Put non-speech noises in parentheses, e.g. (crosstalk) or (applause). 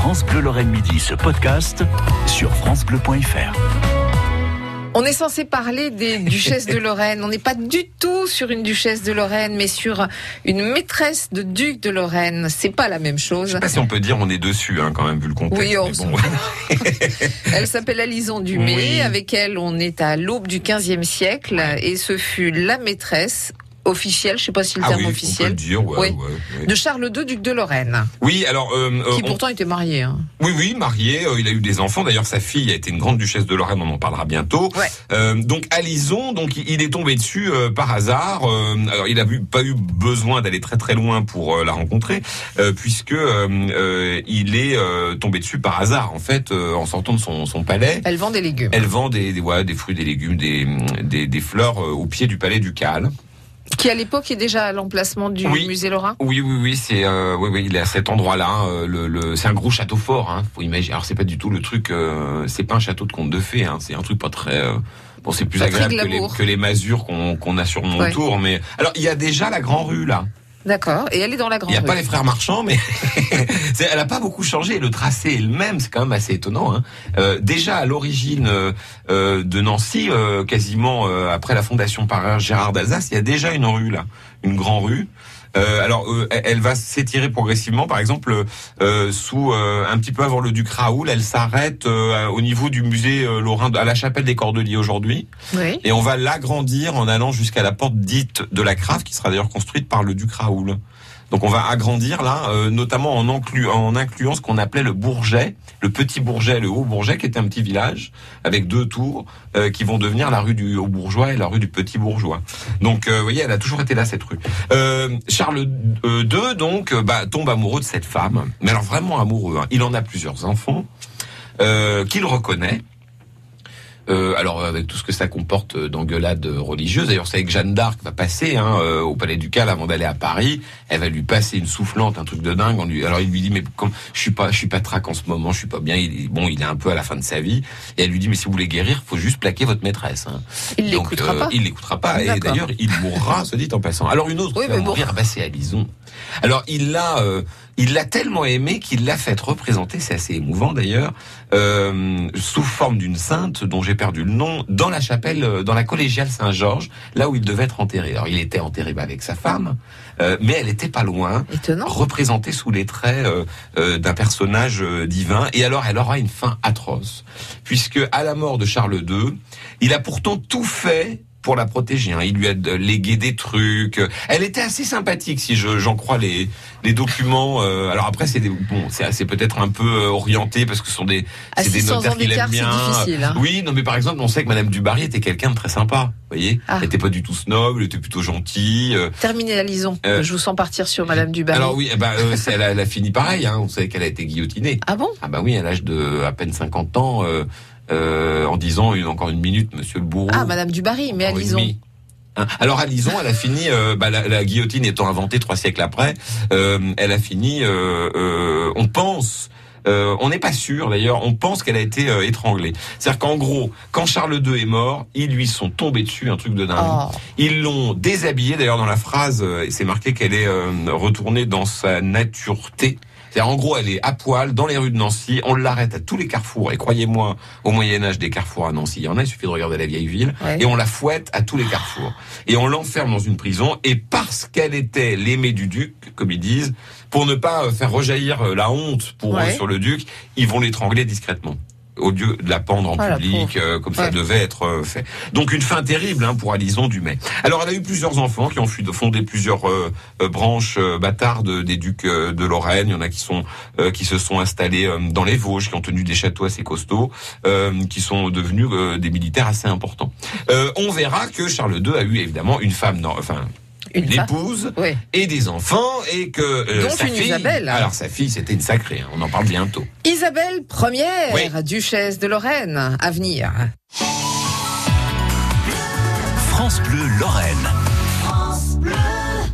France Bleu Lorraine Midi, ce podcast sur francebleu.fr. On est censé parler des duchesses de Lorraine. On n'est pas du tout sur une duchesse de Lorraine, mais sur une maîtresse de duc de Lorraine. C'est pas la même chose. Je sais pas si on peut dire on est dessus, hein, quand même, vu le contexte. Oui, on mais s'en bon. (laughs) Elle s'appelle Alison Dumay. Oui. Avec elle, on est à l'aube du 15e siècle. Et ce fut la maîtresse officielle, je sais pas si le Ah terme oui, on peut officiel, le dire, ouais, Oui. ouais, ouais. de Charles II, duc de Lorraine, Oui, alors, euh, euh, qui on- pourtant était marié. hein. oui, oui, marié, euh, il a eu des enfants. D'ailleurs, sa fille a été une grande duchesse de Lorraine, on en parlera bientôt. Euh, donc, Alison, donc, il- est tombé dessus par hasard. Alors, il a eu- pas eu besoin d'aller très très loin pour la rencontrer, puisque il est tombé dessus par hasard, en fait, en sortant de son, son palais. Elle vend des légumes. Elle vend des, des, des fruits, des légumes, des, des, des fleurs au pied du palais ducal. Qui à l'époque est déjà à l'emplacement du Oui. musée Lorrain? Oui, oui, oui, c'est, euh, oui, oui, il est à cet endroit-là. euh, le, le, c'est un gros château fort. Hein, faut imaginer. Alors c'est pas du tout le truc. Euh, c'est pas un château de conte de fées. Hein, c'est un truc pas très. euh, bon, c'est plus agréable que les, glamour. que les masures qu'on, qu'on a sur mon Ouais. tour. Mais alors il y a déjà la Grand Rue là. D'accord. Et elle est dans la Il grande n'y a rue. pas les frères marchands, mais (laughs) elle a pas beaucoup changé. Le tracé est le même, c'est quand même assez étonnant. Hein. Euh, déjà à l'origine euh, euh, de Nancy, euh, quasiment euh, après la fondation par Gérard d'Alsace, il y a déjà une rue là, une grande rue. Euh, alors, euh, elle- va s'étirer progressivement. Par exemple, euh, sous euh, un petit peu avant le Duc Raoul, elle s'arrête euh, au niveau du musée euh, Lorrain à la chapelle des Cordeliers aujourd'hui. Oui. Et on va l'agrandir en allant jusqu'à la porte dite de la Crave, qui sera d'ailleurs construite par le duc Raoul. Donc on va agrandir là, euh, notamment en, inclu- en incluant ce qu'on appelait le Bourget, le petit Bourget, le haut Bourget, qui était un petit village avec deux tours euh, qui vont devenir la rue du haut bourgeois et la rue du petit bourgeois. Donc euh, vous voyez, elle a toujours été là cette rue. Euh, Charles II donc euh, bah, tombe amoureux de cette femme, mais alors vraiment amoureux. hein. Il en a plusieurs enfants qu'il reconnaît. Euh, alors avec tout ce que ça comporte euh, d'engueulades euh, religieuses. D'ailleurs, c'est avec Jeanne d'Arc va passer hein, euh, au Palais Ducal avant d'aller à Paris. Elle va lui passer une soufflante, un truc de dingue. On lui, alors il lui dit mais comme je suis pas, je suis pas trac en ce moment, je suis pas bien. Il, est- bon, il est un peu à la fin de sa vie. Et elle lui dit mais si vous voulez guérir, faut juste plaquer votre maîtresse. Hein. Il l'écoutera euh, pas. Il l'écoutera pas. Et d'ailleurs, il mourra, se dit en passant. Alors une autre Oui, va mais bon. mourir, bah, c'est Alison. Alors il l'a, euh, il l'a tellement aimé qu'il l'a fait représenter, c'est assez émouvant d'ailleurs, euh, sous forme d'une sainte dont j'ai perdu le nom, dans la chapelle, euh, dans la collégiale Saint-Georges, là où il devait être enterré. Alors il était enterré bah, avec sa femme, euh, mais elle était pas loin Étonnant. représentée sous les traits euh, euh, d'un personnage divin. Et alors, elle aura une fin atroce, puisque à la mort de Charles II, il a pourtant tout fait pour la protéger. hein. Il lui a légué des trucs. Elle était assez sympathique, si je- j'en crois les, les documents. euh, alors après, c'est bon, c'est peut-être un peu euh, orienté parce que ce sont des, c'est des 600 notaires qu'il aime bien. difficile. hein. Oui, non, mais par exemple, on sait que Madame Dubarry était quelqu'un de très sympa. Vous voyez, Ah. elle était pas du tout snob, elle était plutôt gentille. euh, Terminez la lison. Euh, Je vous sens partir sur Madame Dubarry. alors oui, eh ben, euh, elle, a, elle a fini pareil. Hein. On savait qu'elle a été guillotinée. Ah bon? Ah bah oui, à l'âge de à peine 50 ans, euh, en disant une, encore une minute, Monsieur le bourreau. Ah, Madame Dubarry, mais à Lison. Hein? Alors à Lison, elle a fini, euh, bah, la, la guillotine étant inventée trois siècles après, euh, elle a fini, euh, on pense, on n'est pas sûr d'ailleurs, on pense qu'elle a été étranglée. C'est-à-dire qu'en gros, quand Charles II est mort, ils lui sont tombés dessus, un truc de dingue. Oh. Ils l'ont déshabillée, d'ailleurs dans la phrase, c'est marqué qu'elle est retournée dans sa natureté. En gros, elle est à poil dans les rues de Nancy, on l'arrête à tous les carrefours, et croyez-moi, au Moyen-Âge, des carrefours à Nancy, il y en a, il suffit de regarder la vieille ville, Ouais. et on la fouette à tous les carrefours. Et on l'enferme dans une prison, et parce qu'elle était l'aimée du duc, comme ils disent, pour ne pas euh, faire rejaillir euh, la honte pour Ouais. eux sur le duc, ils vont l'étrangler discrètement au lieu de la pendre en Ah, public, euh, comme ça devait être euh, fait. Donc une fin terrible hein, pour Alison Dumay. Alors elle a eu plusieurs enfants qui ont fui- fondé plusieurs euh, branches bâtardes des ducs de Lorraine. Il y en a qui sont qui se sont installés dans les Vosges, qui ont tenu des châteaux assez costauds, qui sont devenus des militaires assez importants. On verra que Charles II a eu évidemment une femme, non, enfin Une épouse Oui. et des enfants et que euh, Dont sa une fille. Isabelle. Alors sa fille, c'était une sacrée. hein, on en parle bientôt. Isabelle Première, Oui. duchesse de Lorraine, à venir. France Bleu Lorraine.